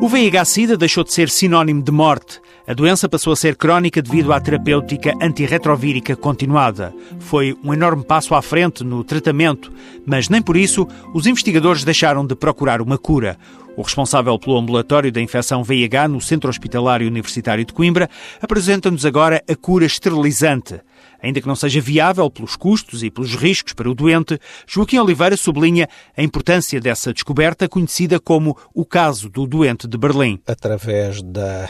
O VIH-Sida deixou de ser sinónimo de morte. A doença passou a ser crónica devido à terapêutica antirretrovírica continuada. Foi um enorme passo à frente no tratamento, mas nem por isso os investigadores deixaram de procurar uma cura. O responsável pelo ambulatório da infecção VIH no Centro Hospitalário Universitário de Coimbra apresenta-nos agora a cura esterilizante. Ainda que não seja viável pelos custos e pelos riscos para o doente, Joaquim Oliveira sublinha a importância dessa descoberta conhecida como o caso do doente de Berlim. Através da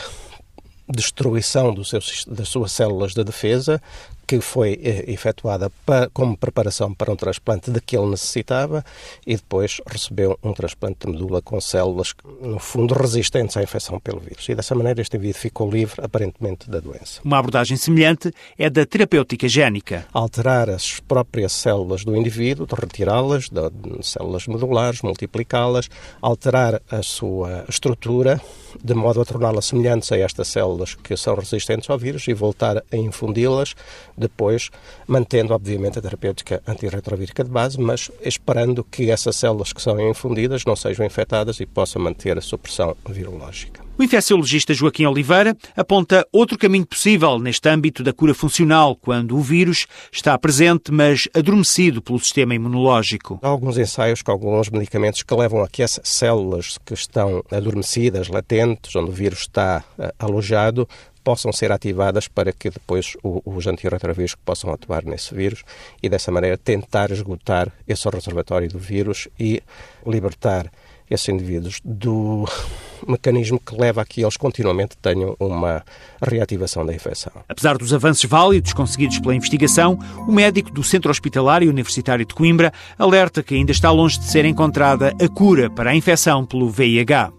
destruição seu, das suas células de defesa, que foi eh, efetuada para, como preparação para um transplante de que ele necessitava e depois recebeu um transplante de medula com células, no fundo, resistentes à infecção pelo vírus. E dessa maneira este indivíduo ficou livre, aparentemente, da doença. Uma abordagem semelhante é da terapêutica génica. Alterar as próprias células do indivíduo, retirá-las de células medulares, multiplicá-las, alterar a sua estrutura, de modo a torná-las semelhantes a estas células que são resistentes ao vírus e voltar a infundi-las depois mantendo, obviamente, a terapêutica antirretrovírica de base, mas esperando que essas células que são infundidas não sejam infectadas e possam manter a supressão virológica. O infecciologista Joaquim Oliveira aponta outro caminho possível neste âmbito da cura funcional, quando o vírus está presente, mas adormecido pelo sistema imunológico. Há alguns ensaios com alguns medicamentos que levam a que essas células que estão adormecidas, latentes, onde o vírus está eh, alojado, possam ser ativadas para que depois os antirretrovírulos possam atuar nesse vírus e dessa maneira tentar esgotar esse reservatório do vírus e libertar esses indivíduos do mecanismo que leva a que eles continuamente tenham uma reativação da infecção. Apesar dos avanços válidos conseguidos pela investigação, o médico do Centro Hospitalário Universitário de Coimbra alerta que ainda está longe de ser encontrada a cura para a infecção pelo VIH.